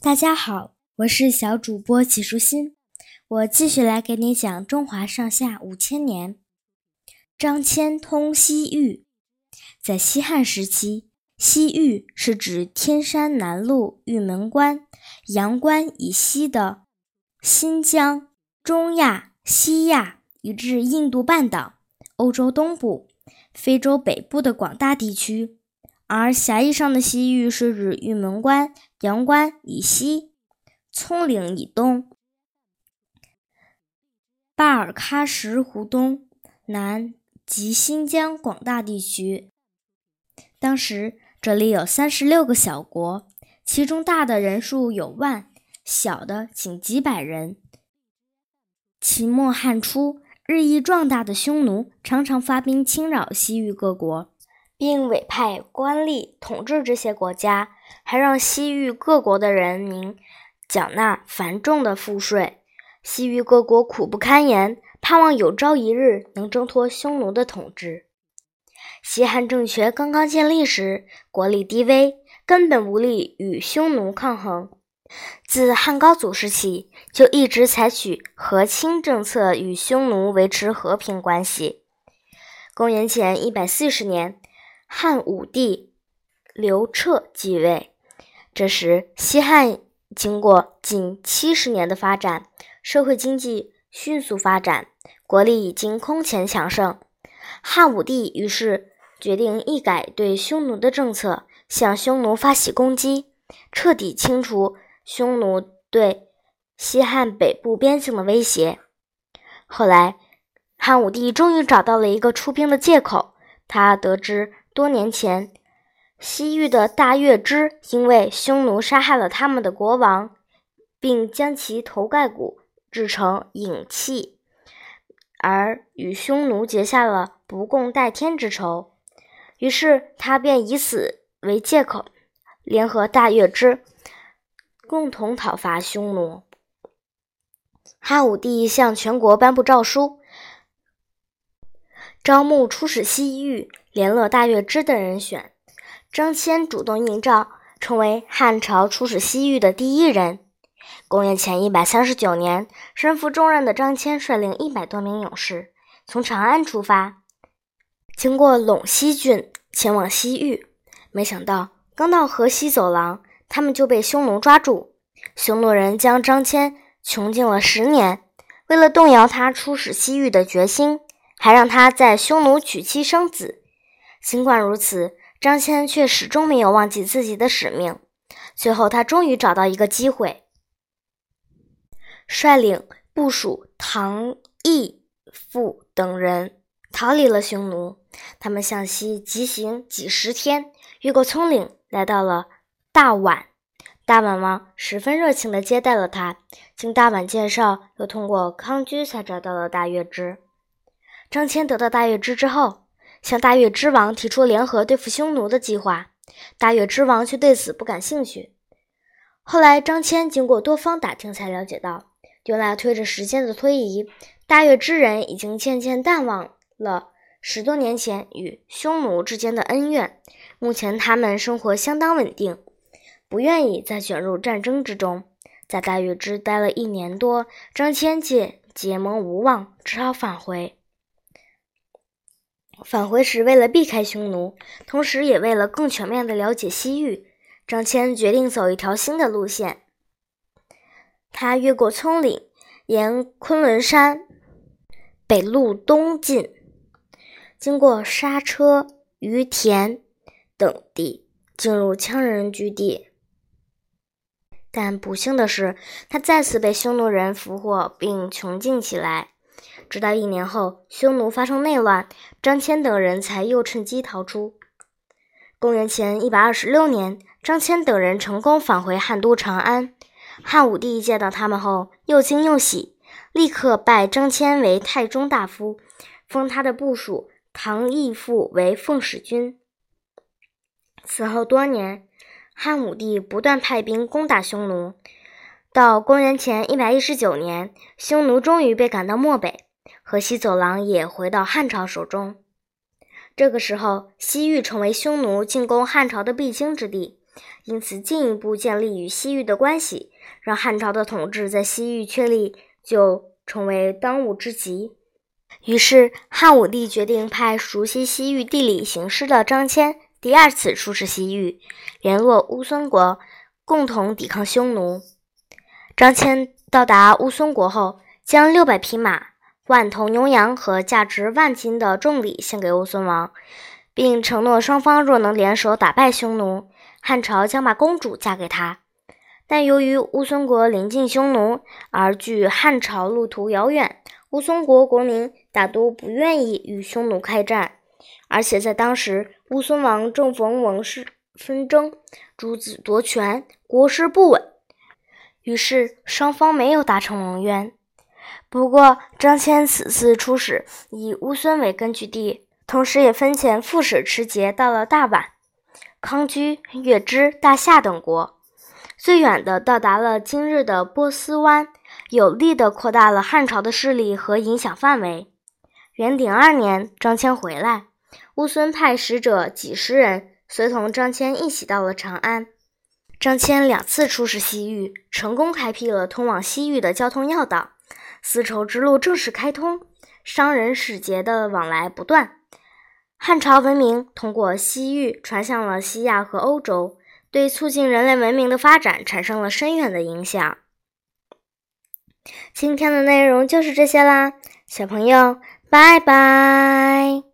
大家好，我是小主播齐舒心，我继续来给你讲中华上下五千年。张骞通西域，在西汉时期，西域是指天山南麓玉门关、阳关以西的新疆、中亚、西亚，以至印度半岛、欧洲东部、非洲北部的广大地区。而狭义上的西域是指玉门关、阳关以西、葱岭以东、巴尔喀什湖东南及新疆广大地区。当时这里有三十六个小国，其中大的人数有万，小的仅几百人。秦末汉初，日益壮大的匈奴常常发兵侵扰西域各国。并委派官吏统治这些国家，还让西域各国的人民缴纳繁重的赋税。西域各国苦不堪言，盼望有朝一日能挣脱匈奴的统治。西汉政权刚刚建立时，国力低微，根本无力与匈奴抗衡。自汉高祖时期，就一直采取和亲政策，与匈奴维持和平关系。公元前一百四十年。汉武帝刘彻继位，这时西汉经过近七十年的发展，社会经济迅速发展，国力已经空前强盛。汉武帝于是决定一改对匈奴的政策，向匈奴发起攻击，彻底清除匈奴对西汉北部边境的威胁。后来，汉武帝终于找到了一个出兵的借口，他得知。多年前，西域的大月支因为匈奴杀害了他们的国王，并将其头盖骨制成影器，而与匈奴结下了不共戴天之仇。于是他便以此为借口，联合大月支，共同讨伐匈奴。汉武帝向全国颁布诏书，招募出使西域。联络大月支的人选，张骞主动应召，成为汉朝出使西域的第一人。公元前一百三十九年，身负重任的张骞率领一百多名勇士，从长安出发，经过陇西郡，前往西域。没想到，刚到河西走廊，他们就被匈奴抓住。匈奴人将张骞囚禁了十年，为了动摇他出使西域的决心，还让他在匈奴娶妻生子。尽管如此，张骞却始终没有忘记自己的使命。最后，他终于找到一个机会，率领部属唐义父等人逃离了匈奴。他们向西疾行几十天，越过葱岭，来到了大宛。大宛王十分热情地接待了他。经大宛介绍，又通过康居才找到了大月支。张骞得到大月支之后。向大月之王提出联合对付匈奴的计划，大月之王却对此不感兴趣。后来，张骞经过多方打听，才了解到，原来推着时间的推移，大月之人已经渐渐淡忘了十多年前与匈奴之间的恩怨。目前，他们生活相当稳定，不愿意再卷入战争之中。在大月之待了一年多，张骞见结盟无望，只好返回。返回时，为了避开匈奴，同时也为了更全面的了解西域，张骞决定走一条新的路线。他越过葱岭，沿昆仑山北路东进，经过沙车、于田等地，进入羌人居地。但不幸的是，他再次被匈奴人俘获并囚禁起来。直到一年后，匈奴发生内乱，张骞等人才又趁机逃出。公元前一百二十六年，张骞等人成功返回汉都长安。汉武帝见到他们后，又惊又喜，立刻拜张骞为太中大夫，封他的部属唐义父为奉使君。此后多年，汉武帝不断派兵攻打匈奴。到公元前一百一十九年，匈奴终于被赶到漠北。河西走廊也回到汉朝手中。这个时候，西域成为匈奴进攻汉朝的必经之地。因此进一步建立与西域的关系，让汉朝的统治在西域确立，就成为当务之急。于是，汉武帝决定派熟悉西域地理形势的张骞第二次出使西域，联络乌孙国，共同抵抗匈奴。张骞到达乌孙国后，将六百匹马、万头牛羊和价值万金的重礼献给乌孙王，并承诺双方若能联手打败匈奴，汉朝将把公主嫁给他。但由于乌孙国临近匈奴，而距汉朝路途遥远。乌孙国国民大多不愿意与匈奴开战，而且在当时，乌孙王正逢王室纷争，诸子夺权，国势不稳，于是双方没有达成盟约。不过，张骞此次出使以乌孙为根据地，同时也分遣副使持节到了大宛、康居、月支、大夏等国，最远的到达了今日的波斯湾。有力地扩大了汉朝的势力和影响范围。元鼎二年，张骞回来，乌孙派使者几十人随同张骞一起到了长安。张骞两次出使西域，成功开辟了通往西域的交通要道，丝绸之路正式开通，商人使节的往来不断。汉朝文明通过西域传向了西亚和欧洲，对促进人类文明的发展产生了深远的影响。今天的内容就是这些啦，小朋友，拜拜。